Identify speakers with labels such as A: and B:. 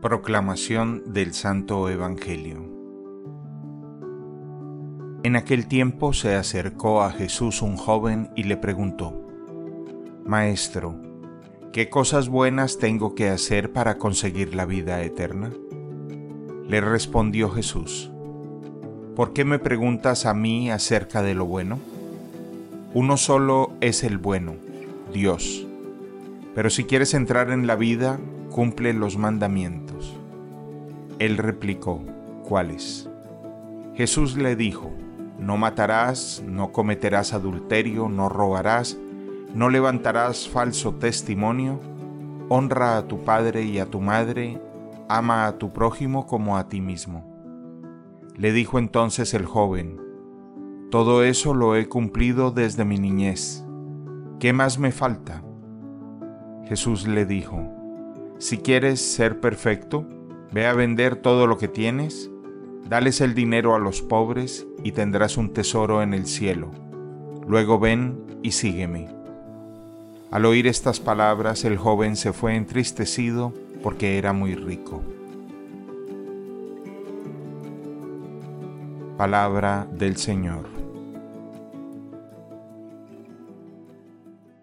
A: Proclamación del Santo Evangelio En aquel tiempo se acercó a Jesús un joven y le preguntó, Maestro, ¿qué cosas buenas tengo que hacer para conseguir la vida eterna? Le respondió Jesús, ¿por qué me preguntas a mí acerca de lo bueno? Uno solo es el bueno, Dios. Pero si quieres entrar en la vida, cumple los mandamientos. Él replicó, ¿cuáles? Jesús le dijo, no matarás, no cometerás adulterio, no robarás, no levantarás falso testimonio, honra a tu padre y a tu madre, ama a tu prójimo como a ti mismo. Le dijo entonces el joven, todo eso lo he cumplido desde mi niñez. ¿Qué más me falta? Jesús le dijo, si quieres ser perfecto, ve a vender todo lo que tienes, dales el dinero a los pobres y tendrás un tesoro en el cielo. Luego ven y sígueme. Al oír estas palabras el joven se fue entristecido porque era muy rico. Palabra del Señor.